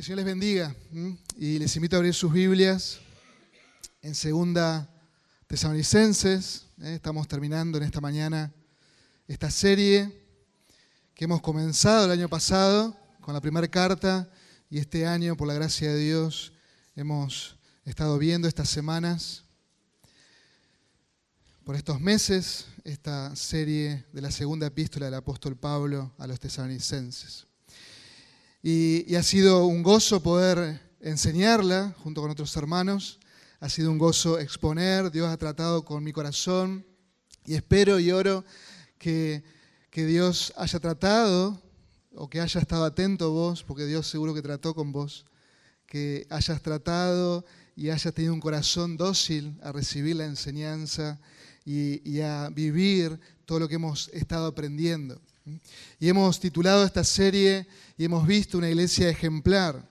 que el Señor les bendiga. Y les invito a abrir sus Biblias en segunda Tesalonicenses. ¿eh? Estamos terminando en esta mañana esta serie que hemos comenzado el año pasado con la primera carta y este año, por la gracia de Dios, hemos estado viendo estas semanas, por estos meses, esta serie de la segunda epístola del apóstol Pablo a los tesalonicenses. Y, ha sido un gozo poder enseñarla junto con otros hermanos. Ha sido un gozo exponer. Dios ha tratado con mi corazón. Y espero y oro que, que Dios haya tratado o que haya estado atento vos, porque Dios seguro que trató con vos. Que hayas tratado y hayas tenido un corazón dócil a recibir la enseñanza y, y a vivir todo lo que hemos estado aprendiendo. Y hemos titulado esta serie y hemos visto una iglesia ejemplar,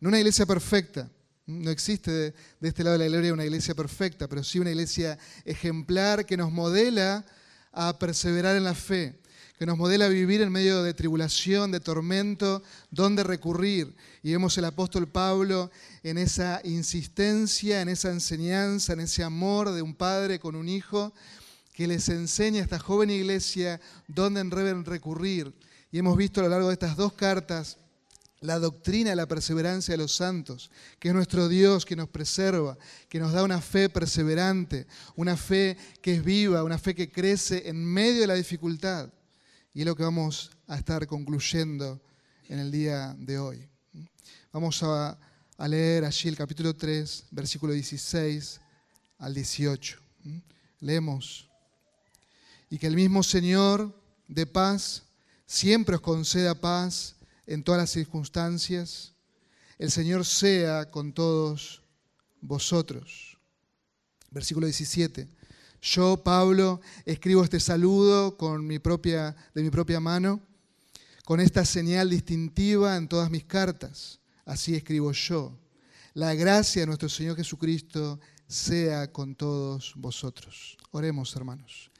no una iglesia perfecta. No existe de, este lado de la gloria una iglesia perfecta, pero sí una iglesia ejemplar que nos modela a perseverar en la fe, que nos modela a vivir en medio de tribulación, de tormento, donde recurrir. Y vemos el apóstol Pablo en esa insistencia, en esa enseñanza, en ese amor de un padre con un hijo, que les enseña a esta joven iglesia dónde deben recurrir. Y hemos visto a lo largo de estas dos cartas la doctrina de la perseverancia de los santos, que es nuestro Dios que nos preserva, que nos da una fe perseverante, una fe que es viva, una fe que crece en medio de la dificultad. Y es lo que vamos a estar concluyendo en el día de hoy. Vamos a, a leer allí el capítulo 3, versículo 16 al 18. Leemos y que el mismo Señor de paz siempre os conceda paz en todas las circunstancias. El Señor sea con todos vosotros. Versículo 17. Yo, Pablo, escribo este saludo con mi propia, de mi propia mano, con esta señal distintiva en todas mis cartas. Así escribo yo. La gracia de nuestro Señor Jesucristo sea con todos vosotros. Oremos, hermanos.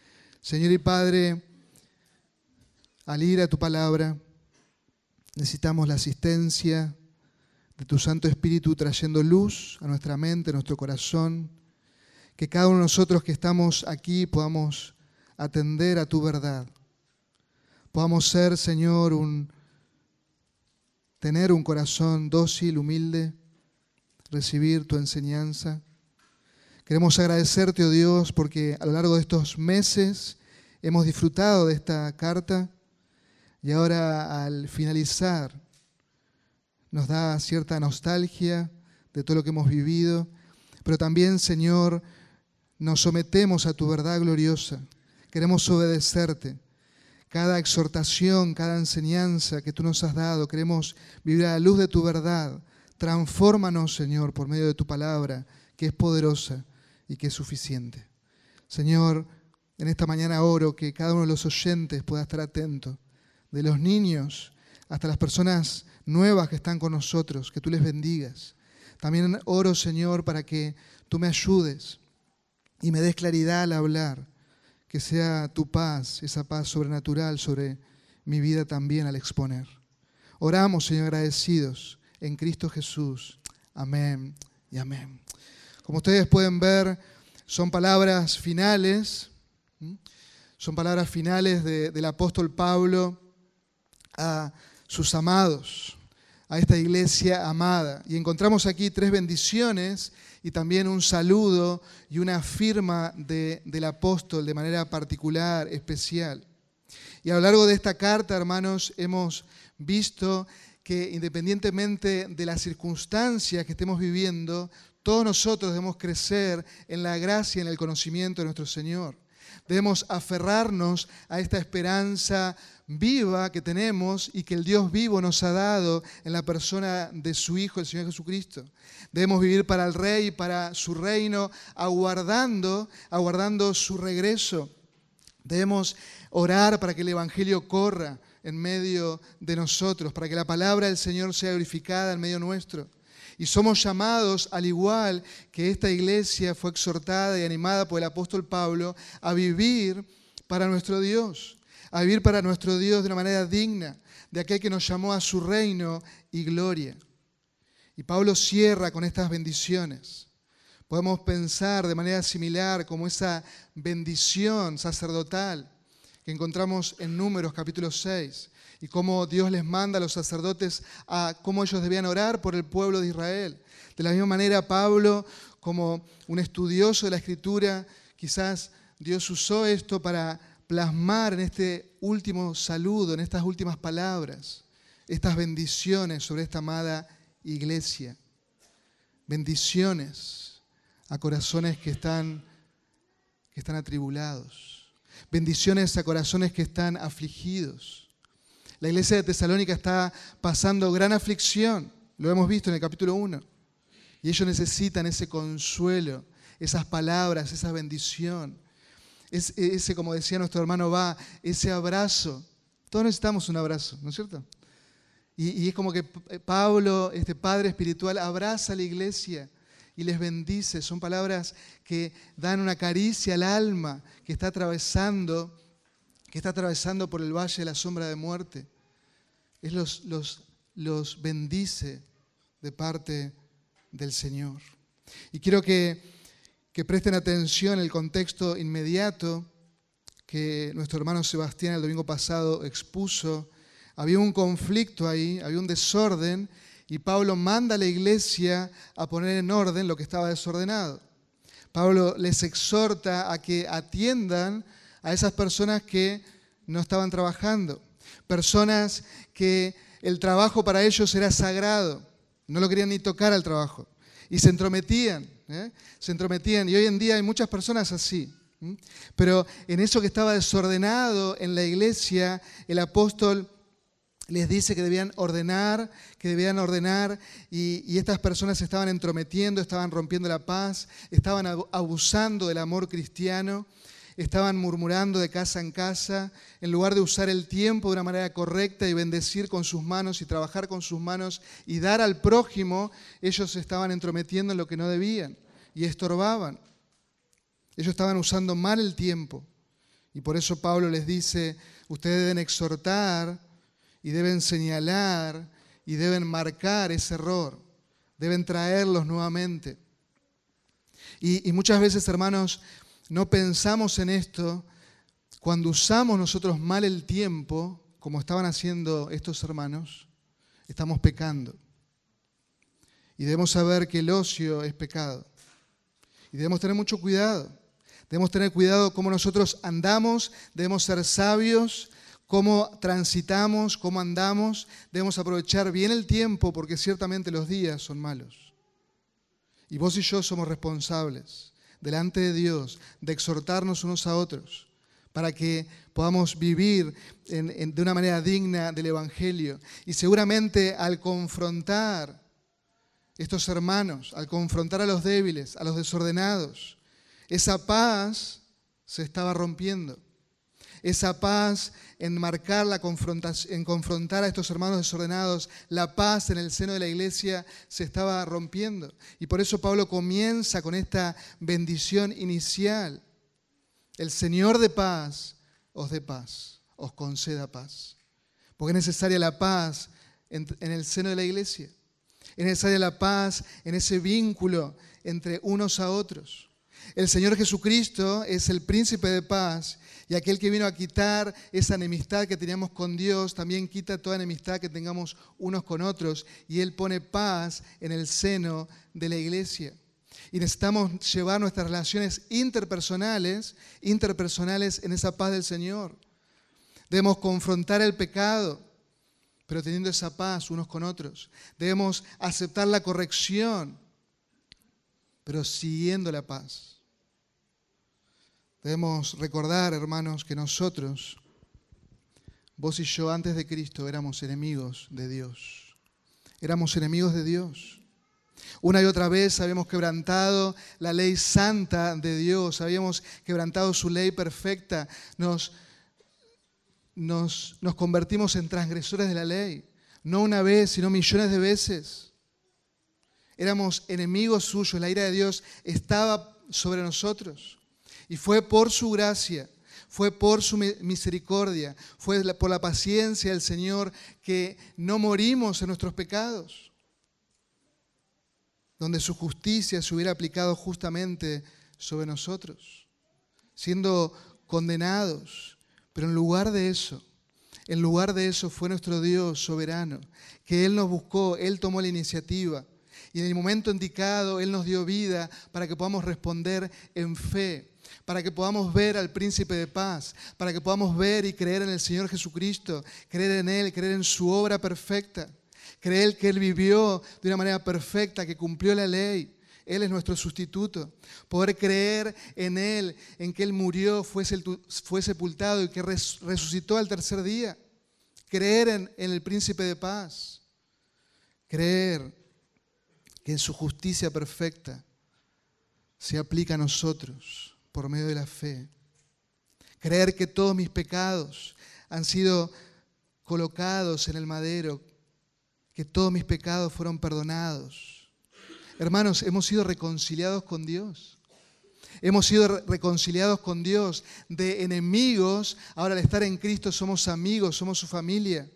Señor y Padre, al ir a tu palabra, necesitamos la asistencia de tu Santo Espíritu trayendo luz a nuestra mente, a nuestro corazón, que cada uno de nosotros que estamos aquí podamos atender a tu verdad. Podamos ser, Señor, un tener un corazón dócil, humilde, recibir tu enseñanza Queremos agradecerte, oh Dios, porque a lo largo de estos meses hemos disfrutado de esta carta y ahora al finalizar nos da cierta nostalgia de todo lo que hemos vivido, pero también, Señor, nos sometemos a tu verdad gloriosa. Queremos obedecerte. Cada exhortación, cada enseñanza que tú nos has dado, queremos vivir a la luz de tu verdad. Transfórmanos, Señor, por medio de tu palabra, que es poderosa y que es suficiente. Señor, en esta mañana oro que cada uno de los oyentes pueda estar atento, de los niños hasta las personas nuevas que están con nosotros, que tú les bendigas. También oro, Señor, para que tú me ayudes y me des claridad al hablar, que sea tu paz, esa paz sobrenatural sobre mi vida también al exponer. Oramos, Señor, agradecidos en Cristo Jesús. Amén y amén. Como ustedes pueden ver, son palabras finales, son palabras finales del apóstol Pablo a sus amados, a esta iglesia amada. Y encontramos aquí tres bendiciones y también un saludo y una firma del apóstol de manera particular, especial. Y a lo largo de esta carta, hermanos, hemos visto que independientemente de las circunstancias que estemos viviendo, todos nosotros debemos crecer en la gracia y en el conocimiento de nuestro Señor. Debemos aferrarnos a esta esperanza viva que tenemos y que el Dios vivo nos ha dado en la persona de su Hijo, el Señor Jesucristo. Debemos vivir para el Rey para su reino, aguardando, aguardando su regreso. Debemos orar para que el Evangelio corra en medio de nosotros, para que la palabra del Señor sea glorificada en medio nuestro. Y somos llamados, al igual que esta iglesia fue exhortada y animada por el apóstol Pablo, a vivir para nuestro Dios, a vivir para nuestro Dios de una manera digna, de aquel que nos llamó a su reino y gloria. Y Pablo cierra con estas bendiciones. Podemos pensar de manera similar como esa bendición sacerdotal que encontramos en Números capítulo 6 y cómo Dios les manda a los sacerdotes a cómo ellos debían orar por el pueblo de Israel. De la misma manera, Pablo, como un estudioso de la Escritura, quizás Dios usó esto para plasmar en este último saludo, en estas últimas palabras, estas bendiciones sobre esta amada iglesia. Bendiciones a corazones que están, que están atribulados. Bendiciones a corazones que están afligidos. La iglesia de Tesalónica está pasando gran aflicción, lo hemos visto en el capítulo 1. Y ellos necesitan ese consuelo, esas palabras, esa bendición. ese, como decía nuestro hermano, va, ese abrazo. Todos necesitamos un abrazo, ¿no es cierto? Y, es como que Pablo, este Padre Espiritual, abraza a la iglesia y les bendice. Son palabras que dan una caricia al alma que está atravesando, que está atravesando por el valle de la sombra de muerte. Es los, los, los bendice de parte del Señor. Y quiero que, que presten atención al contexto inmediato que nuestro hermano Sebastián el domingo pasado expuso había un conflicto ahí, había un desorden, y Pablo manda a la iglesia a poner en orden lo que estaba desordenado. Pablo les exhorta a que atiendan a esas personas que no estaban trabajando, personas que el trabajo para ellos era sagrado, no lo querían ni tocar al trabajo, y se entrometían, ¿eh? se entrometían, y hoy en día hay muchas personas así. Pero en eso que estaba desordenado en la iglesia, el apóstol les dice que debían ordenar, que debían ordenar, y, estas personas se estaban entrometiendo, estaban rompiendo la paz, estaban abusando del amor cristiano, estaban murmurando de casa en casa, en lugar de usar el tiempo de una manera correcta y bendecir con sus manos y trabajar con sus manos y dar al prójimo, ellos se estaban entrometiendo en lo que no debían y estorbaban. Ellos estaban usando mal el tiempo. Y por eso Pablo les dice, ustedes deben exhortar, y deben señalar y deben marcar ese error, deben traerlos nuevamente. Y, muchas veces, hermanos, no pensamos en esto cuando usamos nosotros mal el tiempo, como estaban haciendo estos hermanos, estamos pecando. Y debemos saber que el ocio es pecado. Y debemos tener mucho cuidado. Debemos tener cuidado cómo nosotros andamos, debemos ser sabios cómo transitamos, cómo andamos. Debemos aprovechar bien el tiempo porque ciertamente los días son malos. Y vos y yo somos responsables delante de Dios de exhortarnos unos a otros para que podamos vivir de una manera digna del Evangelio. Y seguramente al confrontar estos hermanos, al confrontar a los débiles, a los desordenados, esa paz se estaba rompiendo esa paz en marcar la confrontación, en confrontar a estos hermanos desordenados, la paz en el seno de la iglesia se estaba rompiendo. Y por eso Pablo comienza con esta bendición inicial. El Señor de paz os dé paz, os conceda paz. Porque es necesaria la paz en, en el seno de la iglesia. Es necesaria la paz en ese vínculo entre unos a otros. El Señor Jesucristo es el príncipe de paz y aquel que vino a quitar esa enemistad que teníamos con Dios, también quita toda enemistad que tengamos unos con otros. Y Él pone paz en el seno de la iglesia. Y necesitamos llevar nuestras relaciones interpersonales, interpersonales en esa paz del Señor. Debemos confrontar el pecado, pero teniendo esa paz unos con otros. Debemos aceptar la corrección, pero siguiendo la paz. Debemos recordar, hermanos, que nosotros, vos y yo antes de Cristo, éramos enemigos de Dios. Éramos enemigos de Dios. Una y otra vez habíamos quebrantado la ley santa de Dios, habíamos quebrantado su ley perfecta, nos, nos, nos convertimos en transgresores de la ley, no una vez, sino millones de veces. Éramos enemigos suyos, la ira de Dios estaba sobre nosotros. Y fue por su gracia, fue por su misericordia, fue por la paciencia del Señor que no morimos en nuestros pecados. donde su justicia se hubiera aplicado justamente sobre nosotros, siendo condenados. Pero en lugar de eso, en lugar de eso fue nuestro Dios soberano, que Él nos buscó, Él tomó la iniciativa. Y en el momento indicado, Él nos dio vida para que podamos responder en fe, para que podamos ver al príncipe de paz, para que podamos ver y creer en el Señor Jesucristo, creer en Él, creer en su obra perfecta, creer que Él vivió de una manera perfecta, que cumplió la ley. Él es nuestro sustituto. Poder creer en Él, en que Él murió, fue, sepultado y que resucitó al tercer día. Creer en, en el príncipe de paz. Creer que en su justicia perfecta se aplica a nosotros por medio de la fe. Creer que todos mis pecados han sido colocados en el madero, que todos mis pecados fueron perdonados. Hermanos, hemos sido reconciliados con Dios. Hemos sido reconciliados con Dios de enemigos. Ahora al estar en Cristo somos amigos, somos su familia.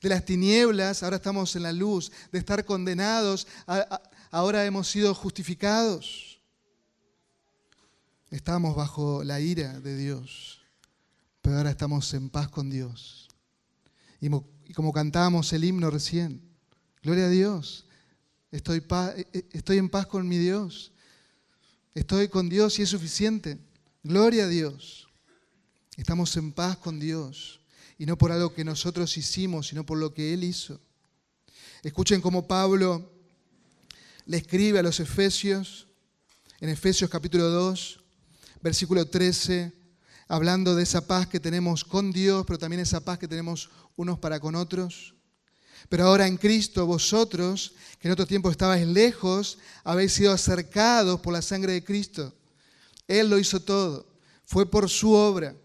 De las tinieblas, ahora estamos en la luz. De estar condenados, ahora hemos sido justificados. Estamos bajo la ira de Dios, pero ahora estamos en paz con Dios. Y como cantábamos el himno recién, gloria a Dios, estoy, eh, eh, estoy en paz con mi Dios, estoy con Dios y es suficiente. Gloria a Dios. Estamos en paz con Dios y no por algo que nosotros hicimos, sino por lo que Él hizo. Escuchen cómo Pablo le escribe a los Efesios, en Efesios capítulo 2, versículo 13, hablando de esa paz que tenemos con Dios, pero también esa paz que tenemos unos para con otros. Pero ahora en Cristo vosotros, que en otro tiempo estabais lejos, habéis sido acercados por la sangre de Cristo. Él lo hizo todo. Fue por su obra,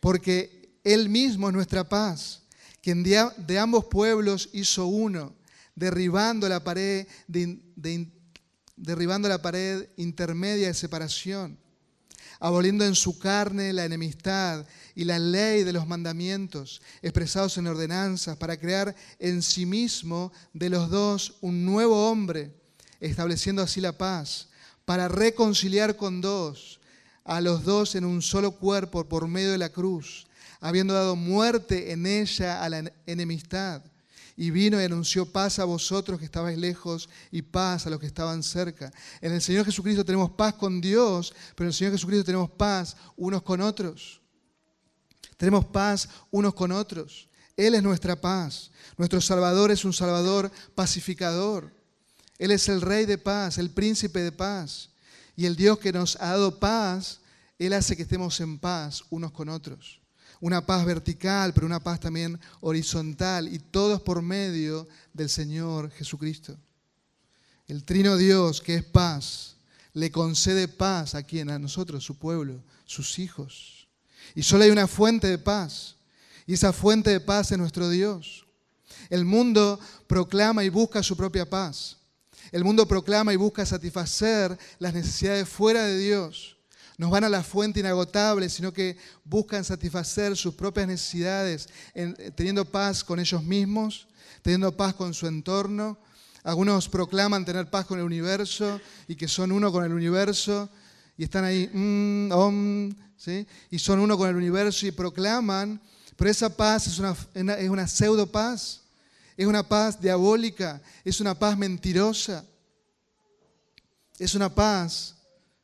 porque Él mismo es nuestra paz, quien de ambos pueblos hizo uno derribando la pared, derribando la pared intermedia de separación, aboliendo en su carne la enemistad y la ley de los mandamientos expresados en ordenanzas para crear en sí mismo de los dos un nuevo hombre, estableciendo así la paz, para reconciliar con dos a los dos en un solo cuerpo por medio de la cruz, habiendo dado muerte en ella a la enemistad y vino y anunció paz a vosotros que estabais lejos y paz a los que estaban cerca. En el Señor Jesucristo tenemos paz con Dios, pero en el Señor Jesucristo tenemos paz unos con otros. Tenemos paz unos con otros. Él es nuestra paz. Nuestro Salvador es un Salvador pacificador. Él es el Rey de paz, el Príncipe de paz. Y el Dios que nos ha dado paz, Él hace que estemos en paz unos con otros una paz vertical, pero una paz también horizontal, y todo es por medio del Señor Jesucristo. El trino Dios, que es paz, le concede paz a quien, a nosotros, su pueblo, sus hijos. Y solo hay una fuente de paz, y esa fuente de paz es nuestro Dios. El mundo proclama y busca su propia paz. El mundo proclama y busca satisfacer las necesidades fuera de Dios nos van a la fuente inagotable, sino que buscan satisfacer sus propias necesidades, eh, teniendo paz con ellos mismos, teniendo paz con su entorno. Algunos proclaman tener paz con el universo y que son uno con el universo y están ahí, mm, ¿sí? y son uno con el universo y proclaman, pero esa paz es una, es una pseudo paz, es una paz diabólica, es una paz mentirosa, es una paz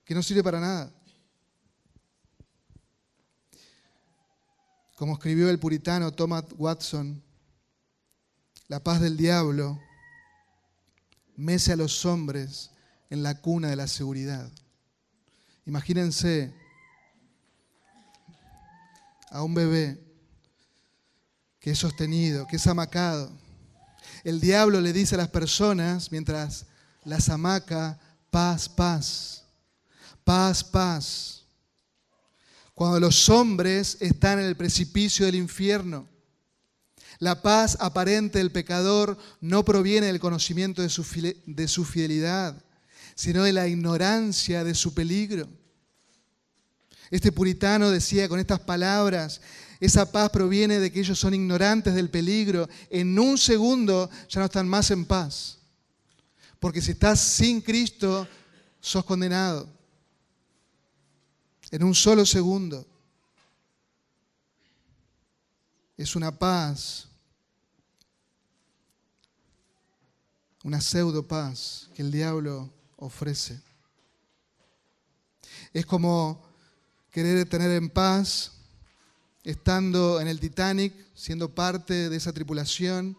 que no sirve para nada. Como escribió el puritano Thomas Watson, la paz del diablo mece a los hombres en la cuna de la seguridad. Imagínense a un bebé que es sostenido, que es amacado. El diablo le dice a las personas, mientras las amaca, paz, paz, paz, paz cuando los hombres están en el precipicio del infierno. La paz aparente del pecador no proviene del conocimiento de su, de su fidelidad, sino de la ignorancia de su peligro. Este puritano decía con estas palabras, esa paz proviene de que ellos son ignorantes del peligro. En un segundo ya no están más en paz. Porque si estás sin Cristo, sos condenado. En un solo segundo. Es una paz, una pseudo paz que el diablo ofrece. Es como querer tener en paz estando en el Titanic, siendo parte de esa tripulación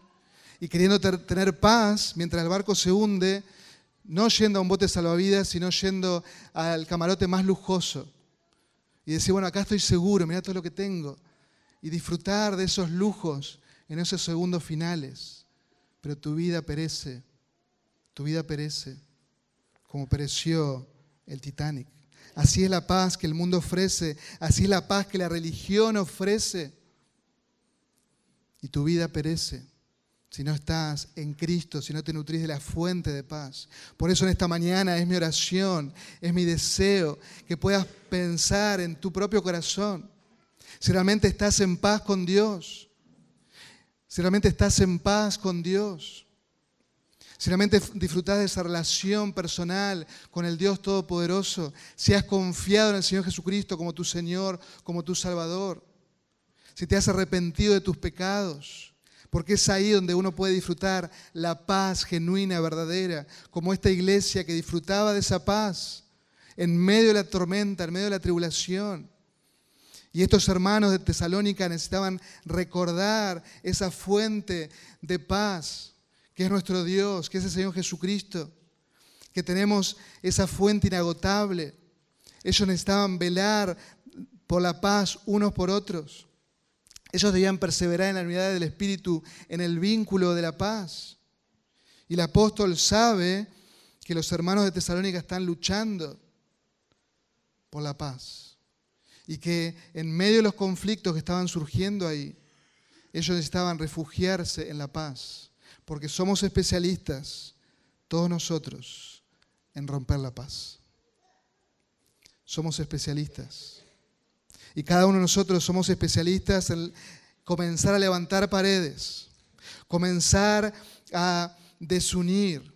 y queriendo tener paz mientras el barco se hunde, no yendo a un bote salvavidas, sino yendo al camarote más lujoso. Y decir, bueno, acá estoy seguro, mira todo lo que tengo. Y disfrutar de esos lujos en esos segundos finales. Pero tu vida perece, tu vida perece, como pereció el Titanic. Así es la paz que el mundo ofrece, así es la paz que la religión ofrece. Y tu vida perece si no estás en Cristo, si no te nutrís de la fuente de paz. Por eso en esta mañana es mi oración, es mi deseo que puedas pensar en tu propio corazón. Si realmente estás en paz con Dios, si realmente estás en paz con Dios, si realmente disfrutas de esa relación personal con el Dios Todopoderoso, si has confiado en el Señor Jesucristo como tu Señor, como tu Salvador, si te has arrepentido de tus pecados, porque es ahí donde uno puede disfrutar la paz genuina, verdadera, como esta iglesia que disfrutaba de esa paz en medio de la tormenta, en medio de la tribulación. Y estos hermanos de Tesalónica necesitaban recordar esa fuente de paz, que es nuestro Dios, que es el Señor Jesucristo, que tenemos esa fuente inagotable. Ellos necesitaban velar por la paz unos por otros. Ellos debían perseverar en la unidad del Espíritu, en el vínculo de la paz. Y el apóstol sabe que los hermanos de Tesalónica están luchando por la paz. Y que en medio de los conflictos que estaban surgiendo ahí, ellos necesitaban refugiarse en la paz. Porque somos especialistas, todos nosotros, en romper la paz. Somos especialistas. Y cada uno de nosotros somos especialistas en comenzar a levantar paredes, comenzar a desunir,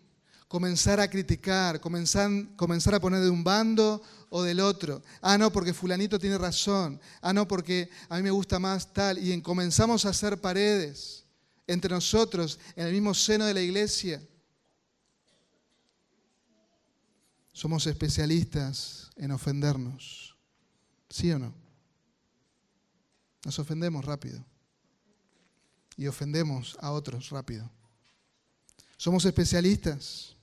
comenzar a criticar, comenzar, a poner de un bando o del otro. Ah, no, porque fulanito tiene razón. Ah, no, porque a mí me gusta más tal. Y comenzamos a hacer paredes entre nosotros en el mismo seno de la iglesia. Somos especialistas en ofendernos. ¿Sí o no? Nos ofendemos rápido. Y ofendemos a otros rápido. Somos especialistas.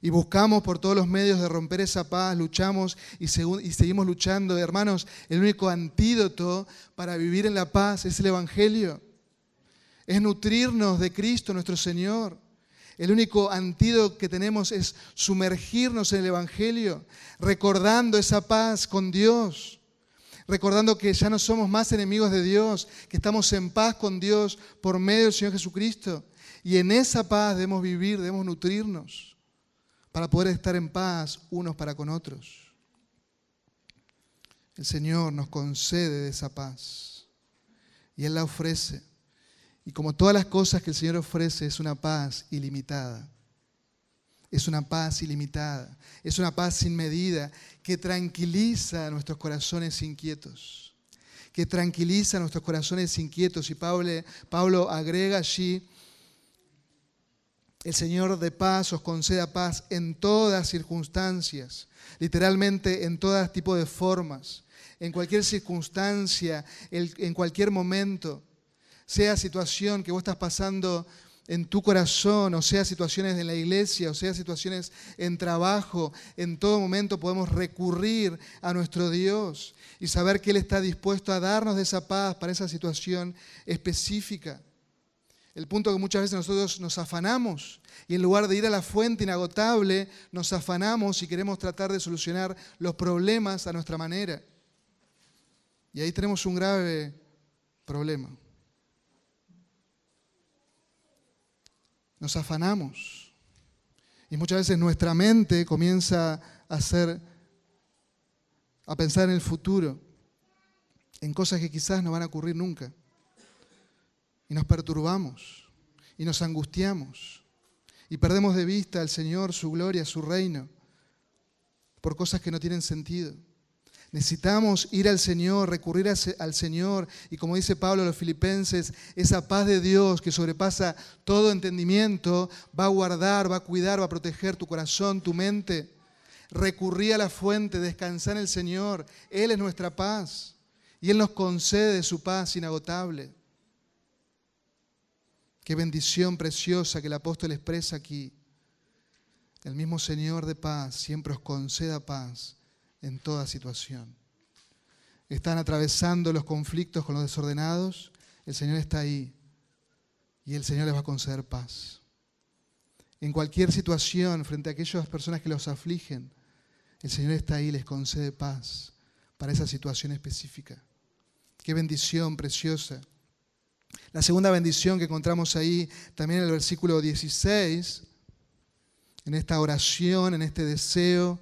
Y buscamos por todos los medios de romper esa paz, luchamos y, y, seguimos luchando. Hermanos, el único antídoto para vivir en la paz es el Evangelio. Es nutrirnos de Cristo nuestro Señor. El único antídoto que tenemos es sumergirnos en el Evangelio, recordando esa paz con Dios recordando que ya no somos más enemigos de Dios, que estamos en paz con Dios por medio del Señor Jesucristo. Y en esa paz debemos vivir, debemos nutrirnos para poder estar en paz unos para con otros. El Señor nos concede esa paz y Él la ofrece. Y como todas las cosas que el Señor ofrece, es una paz ilimitada. Es una paz ilimitada, es una paz sin medida que tranquiliza a nuestros corazones inquietos, que tranquiliza a nuestros corazones inquietos. Y Pablo, Pablo agrega allí, el Señor de paz os conceda paz en todas circunstancias, literalmente en todo tipo de formas, en cualquier circunstancia, en cualquier momento, sea situación que vos estás pasando en tu corazón, o sea situaciones en la iglesia, o sea situaciones en trabajo, en todo momento podemos recurrir a nuestro Dios y saber que Él está dispuesto a darnos esa paz para esa situación específica. El punto que muchas veces nosotros nos afanamos y en lugar de ir a la fuente inagotable, nos afanamos y queremos tratar de solucionar los problemas a nuestra manera. Y ahí tenemos un grave problema. Nos afanamos. Y muchas veces nuestra mente comienza a hacer, a pensar en el futuro, en cosas que quizás no van a ocurrir nunca. Y nos perturbamos y nos angustiamos y perdemos de vista al Señor, su gloria, su reino, por cosas que no tienen sentido. Necesitamos ir al Señor, recurrir al Señor y como dice Pablo a los filipenses, esa paz de Dios que sobrepasa todo entendimiento va a guardar, va a cuidar, va a proteger tu corazón, tu mente. Recurrir a la fuente, descansar en el Señor. Él es nuestra paz y Él nos concede su paz inagotable. Qué bendición preciosa que el apóstol expresa aquí. El mismo Señor de paz siempre os conceda paz en toda situación. Están atravesando los conflictos con los desordenados, el Señor está ahí y el Señor les va a conceder paz. En cualquier situación, frente a aquellas personas que los afligen, el Señor está ahí y les concede paz para esa situación específica. Qué bendición preciosa. La segunda bendición que encontramos ahí también en el versículo 16, en esta oración, en este deseo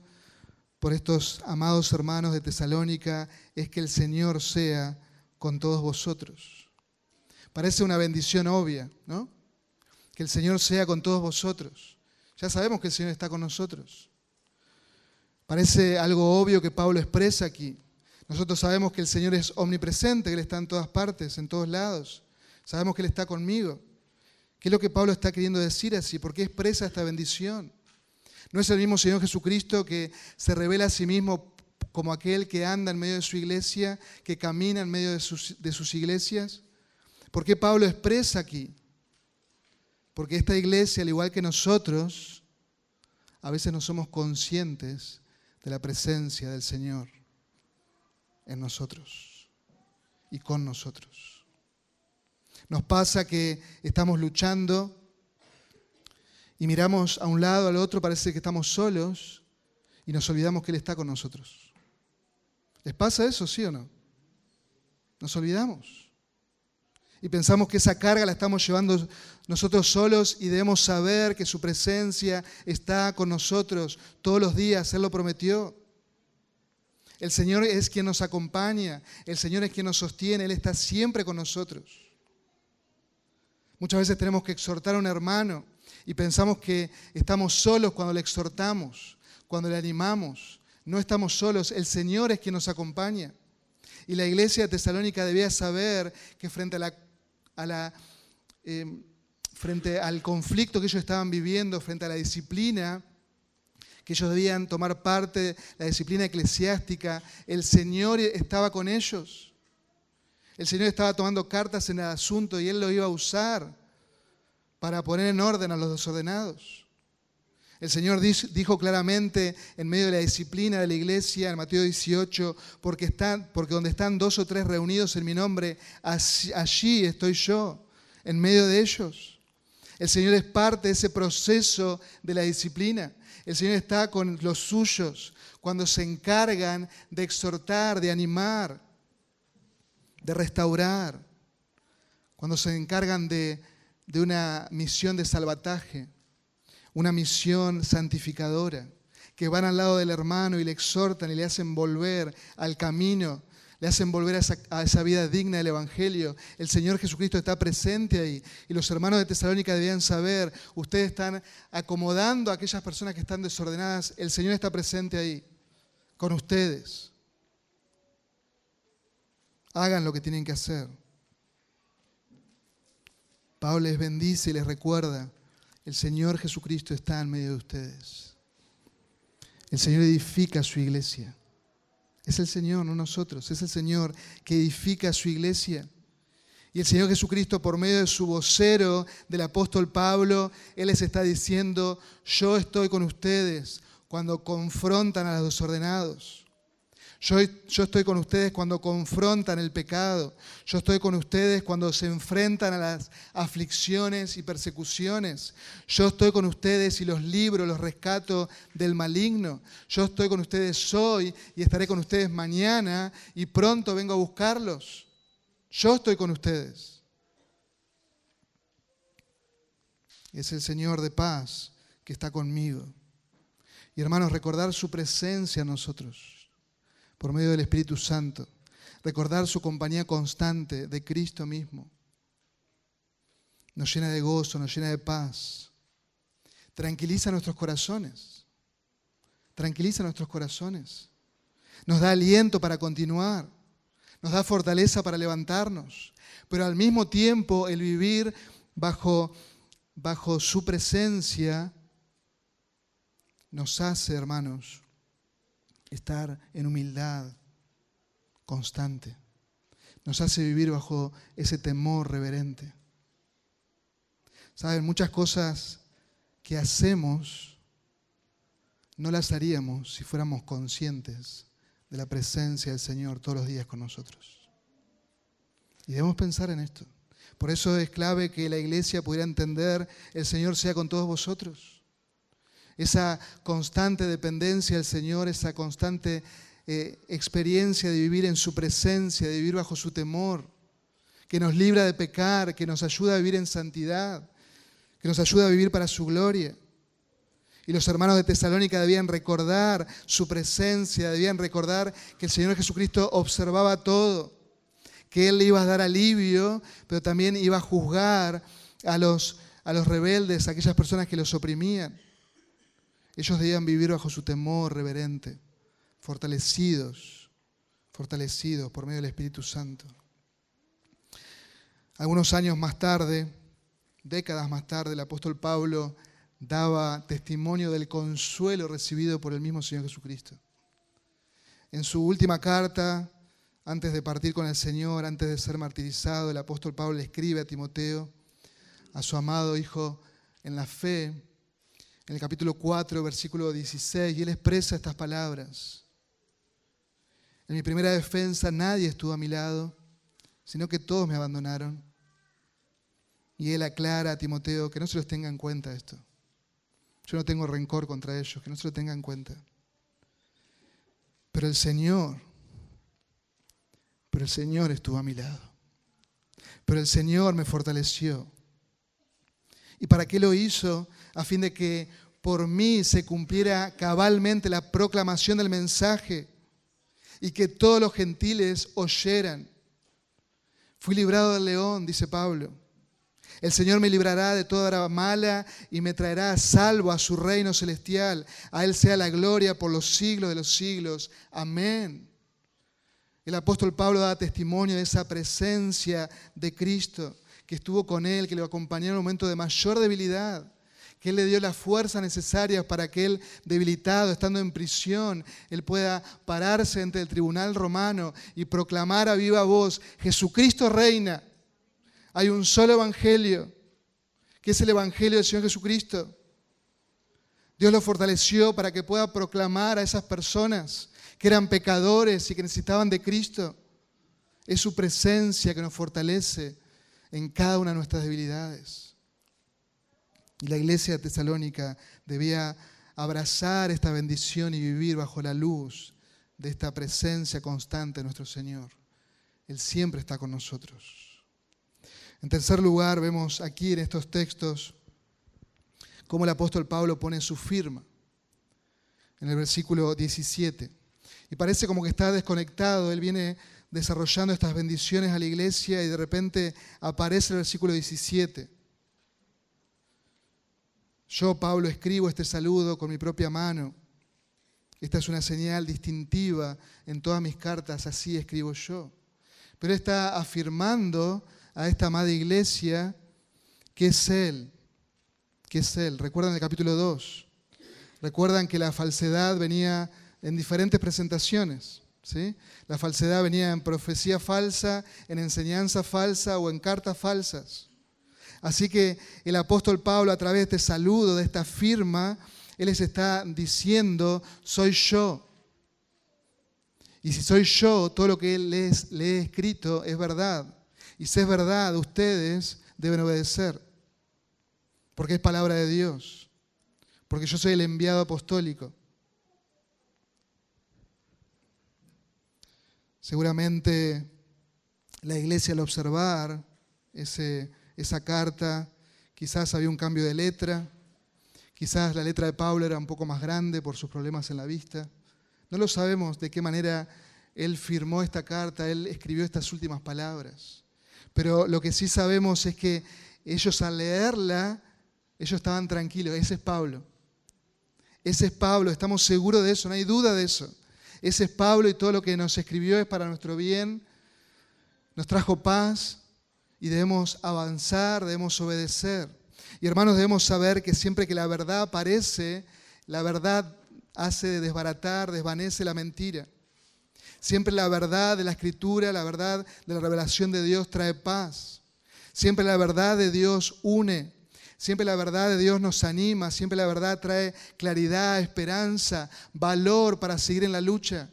por estos amados hermanos de Tesalónica, es que el Señor sea con todos vosotros. Parece una bendición obvia, ¿no? Que el Señor sea con todos vosotros. Ya sabemos que el Señor está con nosotros. Parece algo obvio que Pablo expresa aquí. Nosotros sabemos que el Señor es omnipresente, que Él está en todas partes, en todos lados. Sabemos que Él está conmigo. ¿Qué es lo que Pablo está queriendo decir así? ¿Por qué expresa esta bendición? ¿No es el mismo Señor Jesucristo que se revela a sí mismo como aquel que anda en medio de su iglesia, que camina en medio de sus, iglesias? ¿Por qué Pablo expresa aquí? Porque esta iglesia, al igual que nosotros, a veces no somos conscientes de la presencia del Señor en nosotros y con nosotros. Nos pasa que estamos luchando y miramos a un lado, al otro, parece que estamos solos y nos olvidamos que Él está con nosotros. ¿Les pasa eso, sí o no? Nos olvidamos. Y pensamos que esa carga la estamos llevando nosotros solos y debemos saber que su presencia está con nosotros todos los días. Él lo prometió. El Señor es quien nos acompaña, el Señor es quien nos sostiene, Él está siempre con nosotros. Muchas veces tenemos que exhortar a un hermano y pensamos que estamos solos cuando le exhortamos, cuando le animamos. No estamos solos, el Señor es quien nos acompaña. Y la iglesia de Tesalónica debía saber que frente, a la, em, frente al conflicto que ellos estaban viviendo, frente a la disciplina, que ellos debían tomar parte la disciplina eclesiástica, el Señor estaba con ellos. El Señor estaba tomando cartas en el asunto y Él lo iba a usar para poner en orden a los desordenados. El Señor dijo claramente en medio de la disciplina de la iglesia en Mateo 18, porque, están, donde están dos o tres reunidos en mi nombre, allí estoy yo, en medio de ellos. El Señor es parte de ese proceso de la disciplina. El Señor está con los suyos cuando se encargan de exhortar, de animar, de restaurar, cuando se encargan de, de una misión de salvataje, una misión santificadora, que van al lado del hermano y le exhortan y le hacen volver al camino le hacen volver a esa, vida digna del Evangelio. El Señor Jesucristo está presente ahí. Y los hermanos de Tesalónica debían saber, ustedes están acomodando a aquellas personas que están desordenadas. El Señor está presente ahí, con ustedes. Hagan lo que tienen que hacer. Pablo les bendice y les recuerda, el Señor Jesucristo está en medio de ustedes. El Señor edifica su iglesia. Es el Señor, no nosotros. Es el Señor que edifica su iglesia. Y el Señor Jesucristo, por medio de su vocero, del apóstol Pablo, Él les está diciendo, yo estoy con ustedes cuando confrontan a los desordenados. Yo, estoy con ustedes cuando confrontan el pecado. Yo estoy con ustedes cuando se enfrentan a las aflicciones y persecuciones. Yo estoy con ustedes y los libro, los rescato del maligno. Yo estoy con ustedes hoy y estaré con ustedes mañana y pronto vengo a buscarlos. Yo estoy con ustedes. Es el Señor de paz que está conmigo. Y hermanos, recordar su presencia en nosotros por medio del Espíritu Santo. Recordar su compañía constante de Cristo mismo. Nos llena de gozo, nos llena de paz. tranquiliza nuestros corazones. Tranquiliza nuestros corazones. Nos da aliento para continuar. Nos da fortaleza para levantarnos. Pero al mismo tiempo el vivir bajo, bajo su presencia nos hace, hermanos, estar en humildad constante. Nos hace vivir bajo ese temor reverente. Saben, muchas cosas que hacemos no las haríamos si fuéramos conscientes de la presencia del Señor todos los días con nosotros. Y debemos pensar en esto. Por eso es clave que la iglesia pudiera entender, el Señor sea con todos vosotros. Esa constante dependencia del Señor, esa constante eh, experiencia de vivir en su presencia, de vivir bajo su temor, que nos libra de pecar, que nos ayuda a vivir en santidad, que nos ayuda a vivir para su gloria. Y los hermanos de Tesalónica debían recordar su presencia, debían recordar que el Señor Jesucristo observaba todo, que Él le iba a dar alivio, pero también iba a juzgar a los, a los rebeldes, a aquellas personas que los oprimían. Ellos debían vivir bajo su temor reverente, fortalecidos, fortalecidos por medio del Espíritu Santo. Algunos años más tarde, décadas más tarde, el apóstol Pablo daba testimonio del consuelo recibido por el mismo Señor Jesucristo. En su última carta, antes de partir con el Señor, antes de ser martirizado, el apóstol Pablo le escribe a Timoteo, a su amado hijo en la fe, en el capítulo 4, versículo 16, y él expresa estas palabras. En mi primera defensa nadie estuvo a mi lado, sino que todos me abandonaron. Y él aclara a Timoteo que no se los tenga en cuenta esto. Yo no tengo rencor contra ellos, que no se lo tenga en cuenta. Pero el Señor, pero el Señor estuvo a mi lado. Pero el Señor me fortaleció. ¿Y para qué lo hizo? A fin de que por mí se cumpliera cabalmente la proclamación del mensaje y que todos los gentiles oyeran. Fui librado del león, dice Pablo. El Señor me librará de toda mala y me traerá a salvo a su reino celestial. A Él sea la gloria por los siglos de los siglos. Amén. El apóstol Pablo da testimonio de esa presencia de Cristo que estuvo con él, que lo acompañó en un momento de mayor debilidad, que él le dio las fuerzas necesarias para que él, debilitado, estando en prisión, él pueda pararse ante el tribunal romano y proclamar a viva voz, Jesucristo reina. Hay un solo evangelio, que es el evangelio del Señor Jesucristo. Dios lo fortaleció para que pueda proclamar a esas personas que eran pecadores y que necesitaban de Cristo. Es su presencia que nos fortalece en cada una de nuestras debilidades. Y la iglesia de Tesalónica debía abrazar esta bendición y vivir bajo la luz de esta presencia constante de nuestro Señor. Él siempre está con nosotros. En tercer lugar, vemos aquí en estos textos cómo el apóstol Pablo pone su firma en el versículo 17. Y parece como que está desconectado, él viene desarrollando estas bendiciones a la iglesia y de repente aparece el versículo 17. Yo, Pablo, escribo este saludo con mi propia mano. Esta es una señal distintiva en todas mis cartas, así escribo yo. Pero está afirmando a esta amada iglesia que es Él, que es Él. Recuerdan el capítulo 2. Recuerdan que la falsedad venía en diferentes presentaciones. La falsedad venía en profecía falsa, en enseñanza falsa o en cartas falsas. Así que el apóstol Pablo a través de este saludo, de esta firma, él les está diciendo, soy yo. Y si soy yo, todo lo que él les, le he escrito es verdad. Y si es verdad, ustedes deben obedecer. Porque es palabra de Dios. Porque yo soy el enviado apostólico. Seguramente la iglesia al observar ese, esa carta, quizás había un cambio de letra, quizás la letra de Pablo era un poco más grande por sus problemas en la vista. No lo sabemos de qué manera él firmó esta carta, él escribió estas últimas palabras. Pero lo que sí sabemos es que ellos al leerla Ellos estaban tranquilos. Ese es Pablo. Ese es Pablo, estamos seguros de eso, no hay duda de eso. Ese es Pablo y todo lo que nos escribió es para nuestro bien. Nos trajo paz y debemos avanzar, debemos obedecer. Y hermanos, debemos saber que siempre que la verdad aparece, la verdad hace desbaratar, desvanece la mentira. Siempre la verdad de la escritura, la verdad de la revelación de Dios trae paz. Siempre la verdad de Dios une. Siempre la verdad de Dios nos anima. Siempre la verdad trae claridad, esperanza, valor para seguir en la lucha.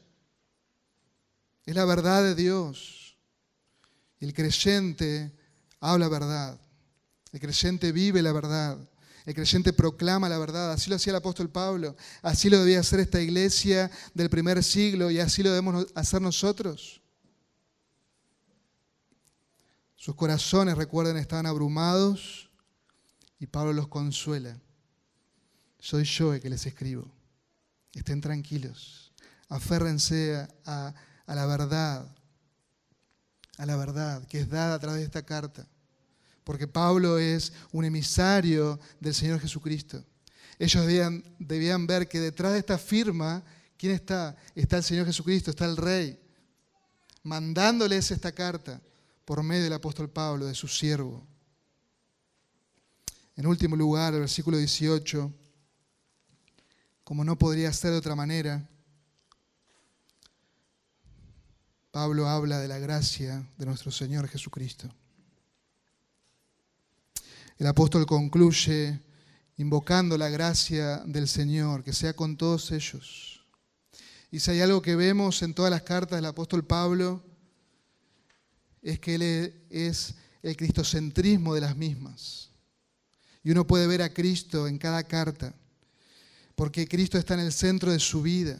Es la verdad de Dios. El creyente habla verdad. El creyente vive la verdad. El creyente proclama la verdad. Así lo hacía el apóstol Pablo. Así lo debía hacer esta iglesia del primer siglo y así lo debemos hacer nosotros. Sus corazones, recuerden, estaban abrumados y Pablo los consuela. Soy yo el que les escribo. Estén tranquilos. Aférrense a, a la verdad, a la verdad que es dada a través de esta carta porque Pablo es un emisario del Señor Jesucristo. Ellos debían, ver que detrás de esta firma, ¿quién está? Está el Señor Jesucristo, está el Rey, mandándoles esta carta por medio del apóstol Pablo, de su siervo. En último lugar, el versículo 18, como no podría ser de otra manera, Pablo habla de la gracia de nuestro Señor Jesucristo. El apóstol concluye invocando la gracia del Señor, que sea con todos ellos. Y si hay algo que vemos en todas las cartas del apóstol Pablo, es que Él es el cristocentrismo de las mismas. Y uno puede ver a Cristo en cada carta, porque Cristo está en el centro de su vida,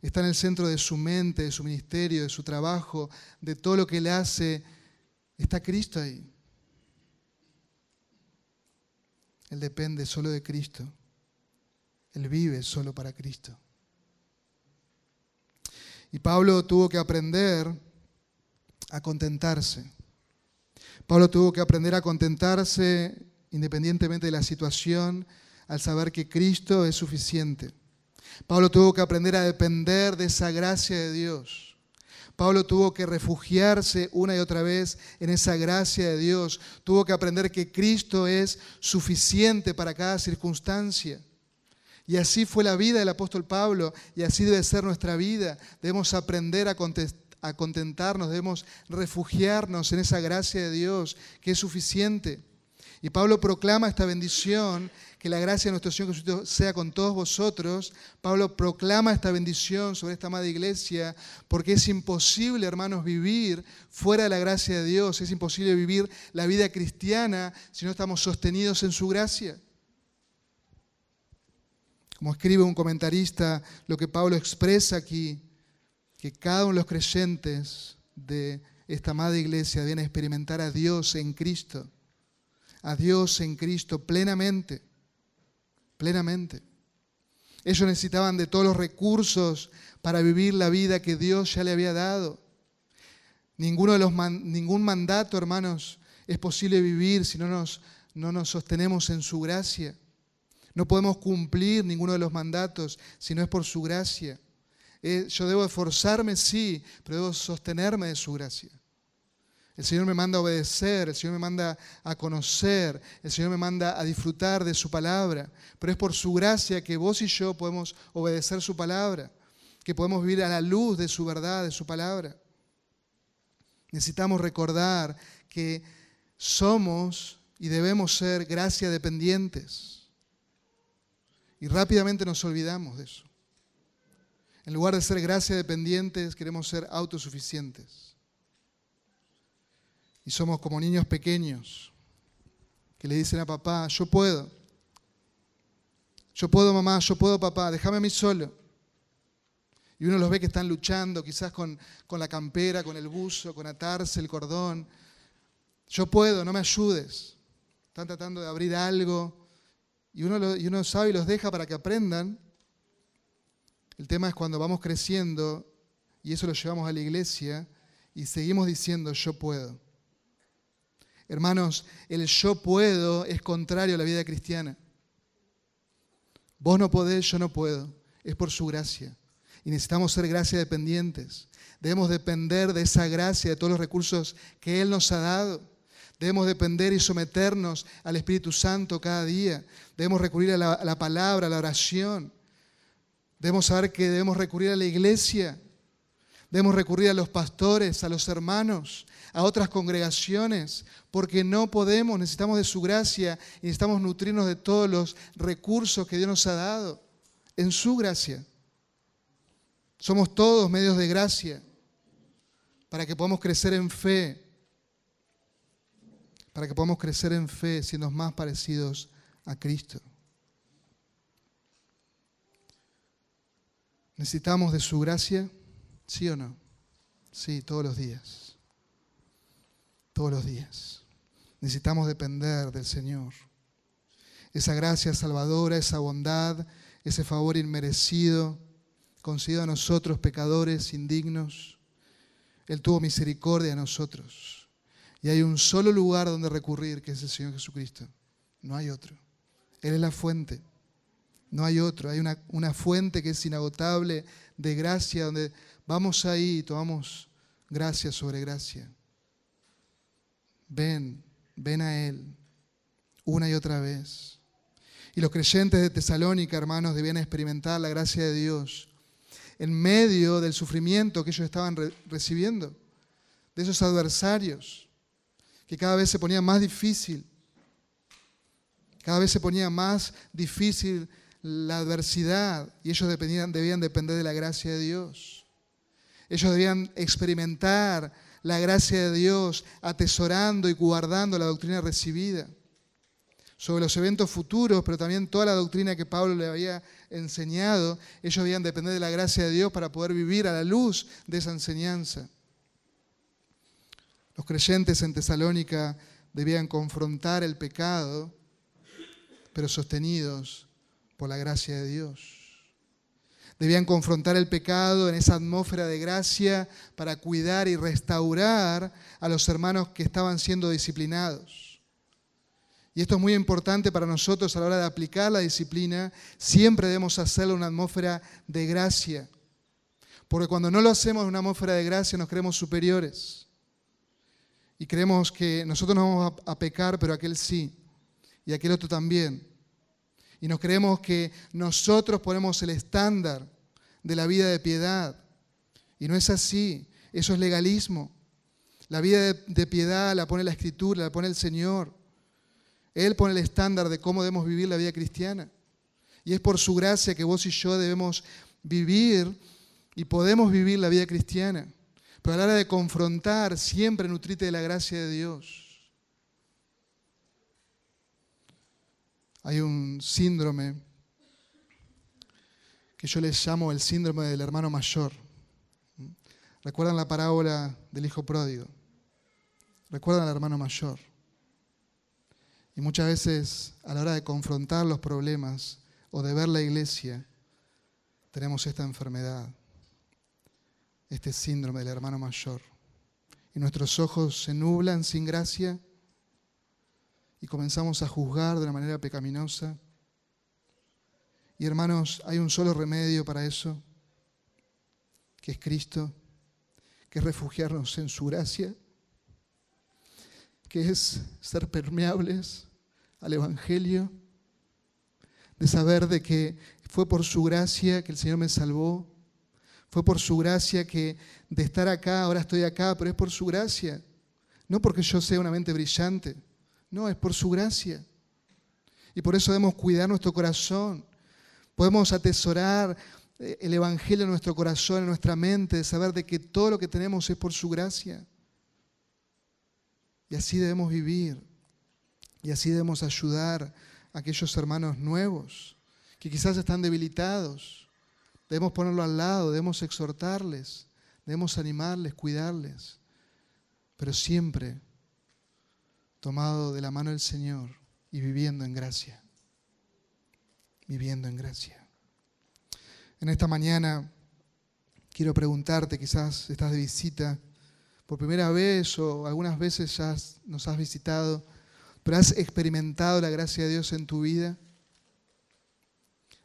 está en el centro de su mente, de su ministerio, de su trabajo, de todo lo que Él hace. Está Cristo ahí. Él depende solo de Cristo. Él vive solo para Cristo. Y Pablo tuvo que aprender a contentarse. Pablo tuvo que aprender a contentarse independientemente de la situación, al saber que Cristo es suficiente. Pablo tuvo que aprender a depender de esa gracia de Dios. Pablo tuvo que refugiarse una y otra vez en esa gracia de Dios. Tuvo que aprender que Cristo es suficiente para cada circunstancia. Y así fue la vida del apóstol Pablo y así debe ser nuestra vida. Debemos aprender a, contentarnos, debemos refugiarnos en esa gracia de Dios que es suficiente. Y Pablo proclama esta bendición que la gracia de nuestro Señor Jesucristo sea con todos vosotros. Pablo proclama esta bendición sobre esta amada iglesia porque es imposible, hermanos, vivir fuera de la gracia de Dios. Es imposible vivir la vida cristiana si no estamos sostenidos en su gracia. Como escribe un comentarista, lo que Pablo expresa aquí, que cada uno de los creyentes de esta amada iglesia deben experimentar a Dios en Cristo, a Dios en Cristo plenamente plenamente. Ellos necesitaban de todos los recursos para vivir la vida que Dios ya le había dado. Ninguno de los ningún mandato, hermanos, es posible vivir si no nos, no nos sostenemos en su gracia. No podemos cumplir ninguno de los mandatos si no es por su gracia. Eh, yo debo esforzarme, sí, pero debo sostenerme de su gracia. El Señor me manda a obedecer, el Señor me manda a conocer, el Señor me manda a disfrutar de su palabra. Pero es por su gracia que vos y yo podemos obedecer su palabra, que podemos vivir a la luz de su verdad, de su palabra. Necesitamos recordar que somos y debemos ser gracia dependientes. Y rápidamente nos olvidamos de eso. En lugar de ser gracia dependientes, queremos ser autosuficientes. Y somos como niños pequeños que le dicen a papá, yo puedo. Yo puedo mamá, yo puedo papá, déjame a mí solo. Y uno los ve que están luchando quizás con, con la campera, con el buzo, con atarse el cordón. Yo puedo, no me ayudes. Están tratando de abrir algo y uno, y uno sabe y los deja para que aprendan. El tema es cuando vamos creciendo y eso lo llevamos a la iglesia y seguimos diciendo yo puedo. Hermanos, el yo puedo es contrario a la vida cristiana. Vos no podés, yo no puedo. Es por su gracia. Y necesitamos ser gracia dependientes. Debemos depender de esa gracia, de todos los recursos que Él nos ha dado. Debemos depender y someternos al Espíritu Santo cada día. Debemos recurrir a la, a la palabra, a la oración. Debemos saber que debemos recurrir a la iglesia. Debemos recurrir a los pastores, a los hermanos, a otras congregaciones, porque no podemos, necesitamos de su gracia y necesitamos nutrirnos de todos los recursos que Dios nos ha dado en su gracia. Somos todos medios de gracia para que podamos crecer en fe, para que podamos crecer en fe siendo más parecidos a Cristo. ¿Necesitamos de su gracia? ¿Sí o no? Sí, todos los días. Todos los días. Necesitamos depender del Señor. Esa gracia salvadora, esa bondad, ese favor inmerecido, concedido a nosotros, pecadores indignos. Él tuvo misericordia a nosotros. Y hay un solo lugar donde recurrir, que es el Señor Jesucristo. No hay otro. Él es la fuente. No hay otro. Hay una, una fuente que es inagotable de gracia, donde vamos ahí y tomamos gracia sobre gracia. Ven, ven a Él una y otra vez. Y los creyentes de Tesalónica, hermanos, debían experimentar la gracia de Dios en medio del sufrimiento que ellos estaban recibiendo, de esos adversarios, que cada vez se ponía más difícil, cada vez se ponía más difícil la adversidad y ellos debían depender de la gracia de Dios. Ellos debían experimentar la gracia de Dios atesorando y guardando la doctrina recibida sobre los eventos futuros, pero también toda la doctrina que Pablo le había enseñado, ellos debían depender de la gracia de Dios para poder vivir a la luz de esa enseñanza. Los creyentes en Tesalónica debían confrontar el pecado, pero sostenidos por la gracia de Dios. Debían confrontar el pecado en esa atmósfera de gracia para cuidar y restaurar a los hermanos que estaban siendo disciplinados. Y esto es muy importante para nosotros a la hora de aplicar la disciplina. Siempre debemos hacerlo en una atmósfera de gracia. Porque cuando no lo hacemos en una atmósfera de gracia nos creemos superiores. Y creemos que nosotros no vamos a pecar, pero aquel sí. Y aquel otro también. Y nos creemos que nosotros ponemos el estándar de la vida de piedad. Y no es así. Eso es legalismo. La vida de, piedad la pone la Escritura, la pone el Señor. Él pone el estándar de cómo debemos vivir la vida cristiana. Y es por su gracia que vos y yo debemos vivir y podemos vivir la vida cristiana. Pero a la hora de confrontar, siempre nutrite de la gracia de Dios. Hay un síndrome que yo les llamo el síndrome del hermano mayor. ¿Recuerdan la parábola del hijo pródigo? ¿Recuerdan al hermano mayor? Y muchas veces a la hora de confrontar los problemas o de ver la iglesia, tenemos esta enfermedad, este síndrome del hermano mayor. Y nuestros ojos se nublan sin gracia y comenzamos a juzgar de una manera pecaminosa. Y hermanos, hay un solo remedio para eso, que es Cristo, que es refugiarnos en su gracia, que es ser permeables al Evangelio, de saber de que fue por su gracia que el Señor me salvó, fue por su gracia que de estar acá, ahora estoy acá, pero es por su gracia, no porque yo sea una mente brillante no, es por su gracia. Y por eso debemos cuidar nuestro corazón. Podemos atesorar eh, el Evangelio en nuestro corazón, en nuestra mente, de saber de que todo lo que tenemos es por su gracia. Y así debemos vivir. Y así debemos ayudar a aquellos hermanos nuevos que quizás están debilitados. Debemos ponerlo al lado, debemos exhortarles, debemos animarles, cuidarles. Pero siempre tomado de la mano del Señor y viviendo en gracia. Viviendo en gracia. En esta mañana quiero preguntarte, quizás estás de visita por primera vez o algunas veces ya nos has visitado, pero has experimentado la gracia de Dios en tu vida.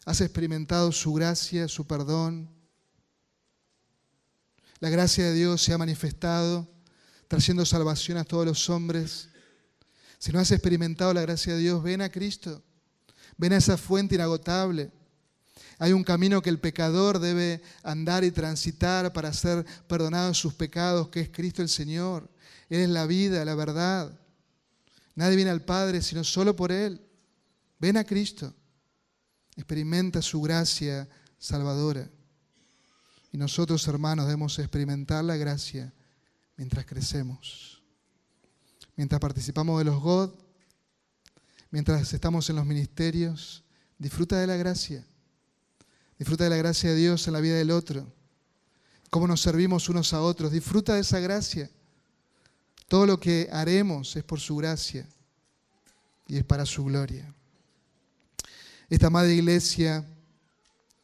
Has experimentado su gracia, su perdón. La gracia de Dios se ha manifestado trayendo salvación a todos los hombres. Si no has experimentado la gracia de Dios, ven a Cristo. Ven a esa fuente inagotable. Hay un camino que el pecador debe andar y transitar para ser perdonado sus pecados, que es Cristo el Señor. Él es la vida, la verdad. Nadie viene al Padre sino solo por Él. Ven a Cristo. Experimenta su gracia salvadora. Y nosotros, hermanos, debemos experimentar la gracia mientras crecemos. Mientras participamos de los God, mientras estamos en los ministerios, disfruta de la gracia. Disfruta de la gracia de Dios en la vida del otro. Cómo nos servimos unos a otros. Disfruta de esa gracia. Todo lo que haremos es por su gracia y es para su gloria. Esta madre iglesia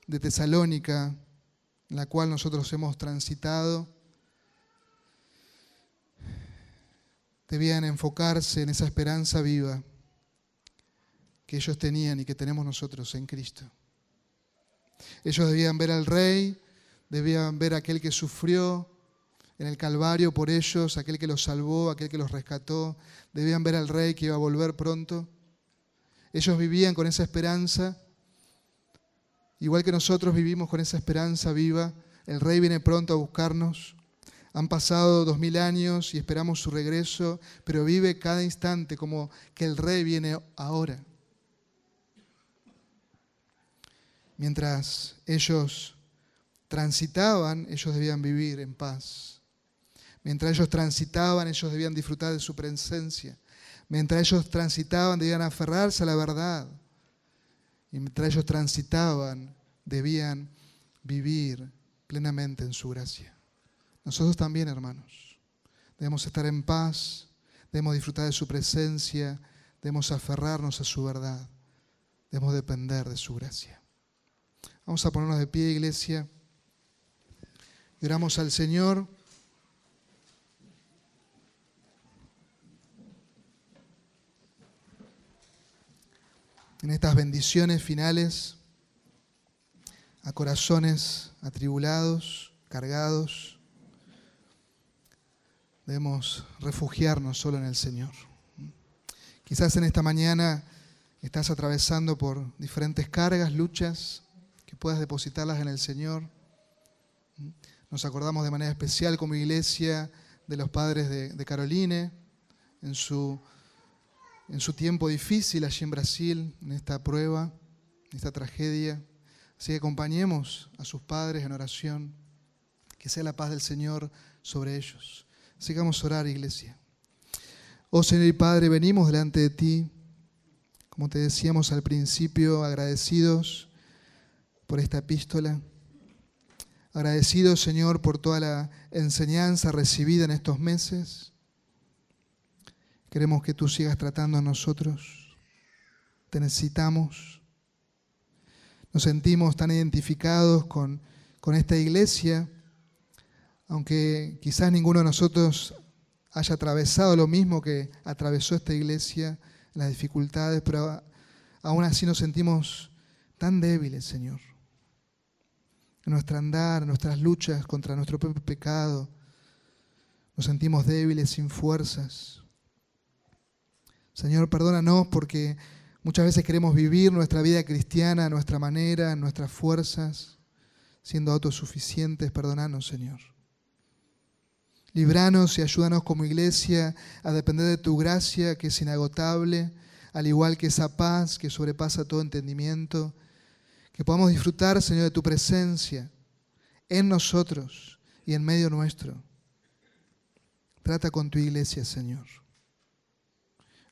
de Tesalónica, en la cual nosotros hemos transitado, debían enfocarse en esa esperanza viva que ellos tenían y que tenemos nosotros en Cristo. Ellos debían ver al Rey, debían ver a aquel que sufrió en el Calvario por ellos, aquel que los salvó, aquel que los rescató. Debían ver al Rey que iba a volver pronto. Ellos vivían con esa esperanza, igual que nosotros vivimos con esa esperanza viva. El Rey viene pronto a buscarnos. Han pasado dos mil años y esperamos su regreso, pero vive cada instante como que el Rey viene ahora. Mientras ellos transitaban, ellos debían vivir en paz. Mientras ellos transitaban, ellos debían disfrutar de su presencia. Mientras ellos transitaban, debían aferrarse a la verdad. Y mientras ellos transitaban, debían vivir plenamente en su gracia. Nosotros también, hermanos, debemos estar en paz, debemos disfrutar de su presencia, debemos aferrarnos a su verdad, debemos depender de su gracia. Vamos a ponernos de pie, iglesia. Y al Señor. En estas bendiciones finales a corazones atribulados, cargados debemos refugiarnos solo en el Señor. Quizás en esta mañana estás atravesando por diferentes cargas, luchas, que puedas depositarlas en el Señor. Nos acordamos de manera especial como iglesia de los padres de, Caroline en su, en su tiempo difícil allí en Brasil, en esta prueba, en esta tragedia. Así que acompañemos a sus padres en oración, que sea la paz del Señor sobre ellos. Sigamos a orar, iglesia. Oh Señor y Padre, venimos delante de ti, como te decíamos al principio, agradecidos por esta epístola. Agradecidos, Señor, por toda la enseñanza recibida en estos meses. Queremos que tú sigas tratando a nosotros. Te necesitamos. Nos sentimos tan identificados con, con esta iglesia aunque quizás ninguno de nosotros haya atravesado lo mismo que atravesó esta iglesia, las dificultades, pero aún así nos sentimos tan débiles, Señor. En nuestro andar, nuestras luchas contra nuestro propio pecado, nos sentimos débiles, sin fuerzas. Señor, perdónanos porque muchas veces queremos vivir nuestra vida cristiana a nuestra manera, en nuestras fuerzas, siendo autosuficientes. Perdónanos, Señor. Libranos y ayúdanos como iglesia a depender de tu gracia que es inagotable, al igual que esa paz que sobrepasa todo entendimiento. Que podamos disfrutar, Señor, de tu presencia en nosotros y en medio nuestro. Trata con tu iglesia, Señor.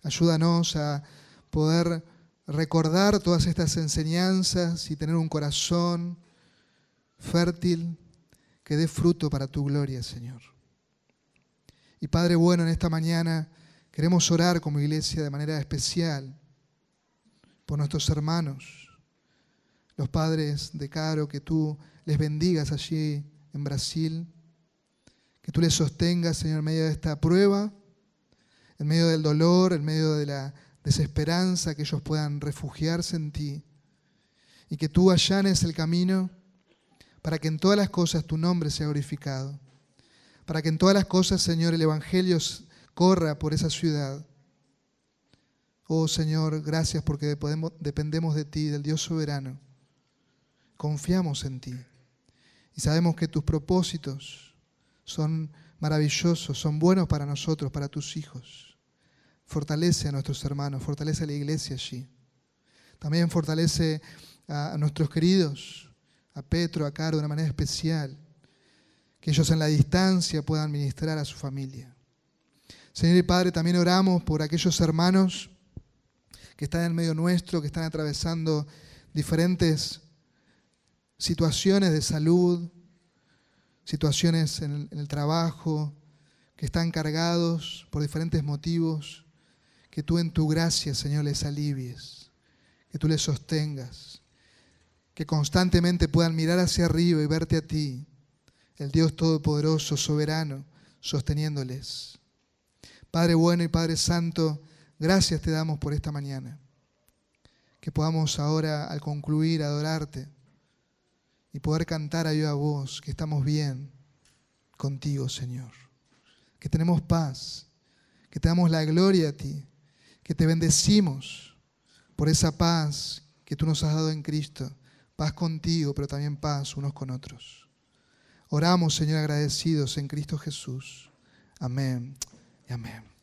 Ayúdanos a poder recordar todas estas enseñanzas y tener un corazón fértil que dé fruto para tu gloria, Señor. Y Padre bueno, en esta mañana queremos orar como iglesia de manera especial por nuestros hermanos, los padres de Caro, que tú les bendigas allí en Brasil, que tú les sostengas, Señor, en medio de esta prueba, en medio del dolor, en medio de la desesperanza, que ellos puedan refugiarse en ti. Y que tú allanes el camino para que en todas las cosas tu nombre sea glorificado, para que en todas las cosas, Señor, el Evangelio corra por esa ciudad. Oh Señor, gracias porque dependemos de ti, del Dios soberano. Confiamos en ti y sabemos que tus propósitos son maravillosos, son buenos para nosotros, para tus hijos. Fortalece a nuestros hermanos, fortalece a la iglesia allí. También fortalece a, nuestros queridos, a Petro, a Caro de una manera especial, que ellos en la distancia puedan ministrar a su familia. Señor y Padre, también oramos por aquellos hermanos que están en medio nuestro, que están atravesando diferentes situaciones de salud, situaciones en el, trabajo, que están cargados por diferentes motivos, que tú en tu gracia, Señor, les alivies, que tú les sostengas, que constantemente puedan mirar hacia arriba y verte a ti, el Dios Todopoderoso, soberano, sosteniéndoles. Padre bueno y Padre Santo, gracias te damos por esta mañana. Que podamos ahora, al concluir, adorarte y poder cantar a a vos, que estamos bien contigo, Señor. Que tenemos paz, que te damos la gloria a ti, que te bendecimos por esa paz que tú nos has dado en Cristo. Paz contigo, pero también paz unos con otros. Oramos, Señor, agradecidos en Cristo Jesús. Amén y amén.